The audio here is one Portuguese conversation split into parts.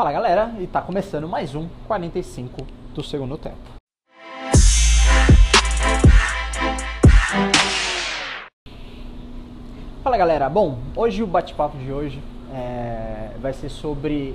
Fala galera, e tá começando mais um 45 do segundo tempo. Fala galera, bom, hoje o bate-papo de hoje é, vai ser sobre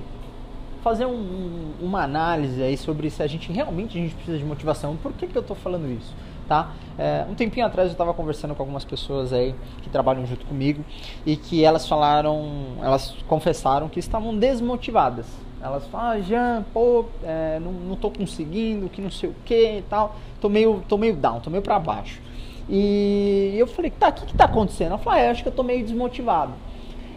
fazer um, uma análise aí sobre se a gente realmente a gente precisa de motivação. Por que, que eu tô falando isso? Tá? É, um tempinho atrás eu estava conversando com algumas pessoas aí que trabalham junto comigo e que elas falaram, elas confessaram que estavam desmotivadas. Elas falam, ah, Jean, pô, é, não, não tô conseguindo, que não sei o que e tal, tô meio, tô meio down, tô meio para baixo. E eu falei, tá, o que, que tá acontecendo? Ela falou, ah, eu acho que eu tô meio desmotivado.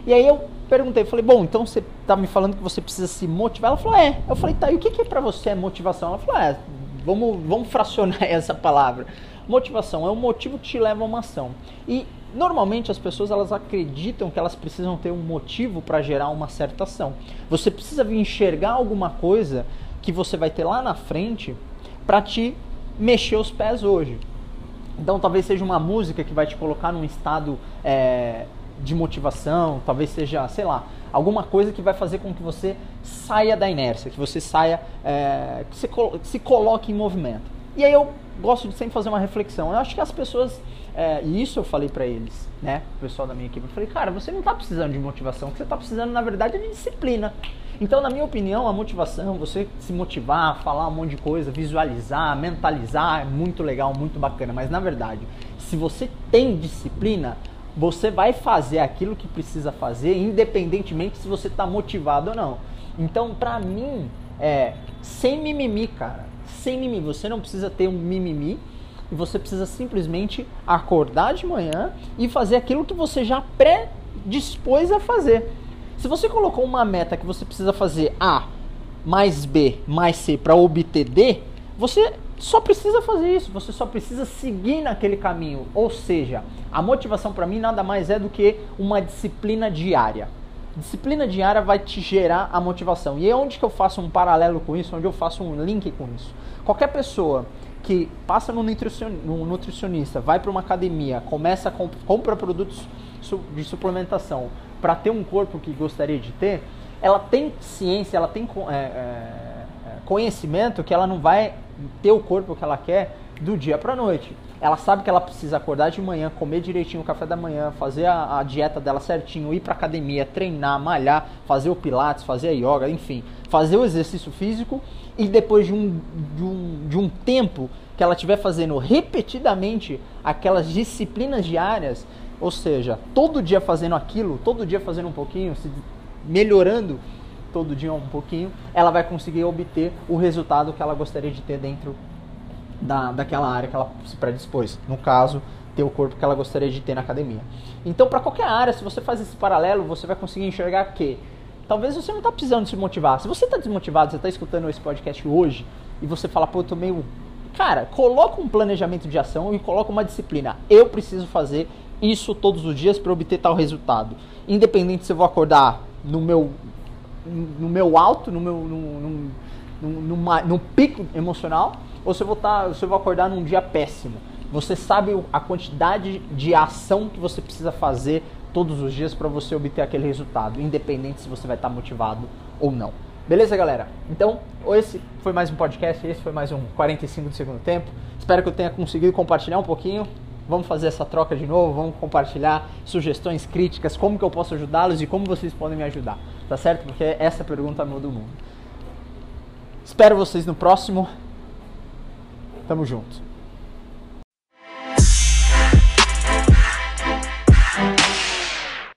E aí eu perguntei, falei, bom, então você tá me falando que você precisa se motivar? Ela falou, é. Eu falei, tá, e o que, que é pra você motivação? Ela falou, é, vamos, vamos fracionar essa palavra. Motivação é um motivo que te leva a uma ação. E normalmente as pessoas elas acreditam que elas precisam ter um motivo para gerar uma certa ação. Você precisa enxergar alguma coisa que você vai ter lá na frente para te mexer os pés hoje. Então talvez seja uma música que vai te colocar num estado é, de motivação, talvez seja, sei lá, alguma coisa que vai fazer com que você saia da inércia, que você saia, é, que você se coloque em movimento. E aí eu gosto de sempre fazer uma reflexão. Eu acho que as pessoas, é, e isso eu falei para eles, né, o pessoal da minha equipe, eu falei, cara, você não tá precisando de motivação, o que você tá precisando na verdade é de disciplina. Então, na minha opinião, a motivação, você se motivar, falar um monte de coisa, visualizar, mentalizar, é muito legal, muito bacana. Mas na verdade, se você tem disciplina, você vai fazer aquilo que precisa fazer, independentemente se você está motivado ou não. Então, pra mim, é sem mimimi, cara. Sem mimimi. Você não precisa ter um mimimi e você precisa simplesmente acordar de manhã e fazer aquilo que você já predispôs a fazer. Se você colocou uma meta que você precisa fazer A mais B mais C para obter D, você só precisa fazer isso, você só precisa seguir naquele caminho. Ou seja, a motivação para mim nada mais é do que uma disciplina diária. Disciplina diária vai te gerar a motivação. E é onde que eu faço um paralelo com isso, onde eu faço um link com isso. Qualquer pessoa que passa no nutricionista, vai para uma academia, começa a comp compra produtos de suplementação para ter um corpo que gostaria de ter, ela tem ciência, ela tem é, é, conhecimento que ela não vai ter o corpo que ela quer do dia para noite. Ela sabe que ela precisa acordar de manhã, comer direitinho o café da manhã, fazer a, a dieta dela certinho, ir para academia, treinar, malhar, fazer o pilates, fazer a yoga, enfim, fazer o exercício físico e depois de um, de um, de um tempo que ela estiver fazendo repetidamente aquelas disciplinas diárias, ou seja, todo dia fazendo aquilo, todo dia fazendo um pouquinho, se melhorando todo dia um pouquinho, ela vai conseguir obter o resultado que ela gostaria de ter dentro da, daquela área que ela se predispôs. No caso, ter o corpo que ela gostaria de ter na academia. Então, para qualquer área, se você faz esse paralelo, você vai conseguir enxergar que talvez você não está precisando se motivar. Se você está desmotivado, você está escutando esse podcast hoje e você fala, pô, eu tô meio. Cara, coloca um planejamento de ação e coloca uma disciplina. Eu preciso fazer isso todos os dias para obter tal resultado. Independente se eu vou acordar no meu no meu alto, no meu no, no, no, no pico emocional, ou se eu vou estar, se eu vou acordar num dia péssimo. Você sabe a quantidade de ação que você precisa fazer todos os dias para você obter aquele resultado, independente se você vai estar motivado ou não. Beleza, galera? Então, esse foi mais um podcast, esse foi mais um 45 do segundo tempo. Espero que eu tenha conseguido compartilhar um pouquinho Vamos fazer essa troca de novo, vamos compartilhar sugestões, críticas, como que eu posso ajudá-los e como vocês podem me ajudar, tá certo? Porque essa pergunta muda o mundo. Espero vocês no próximo. Tamo junto.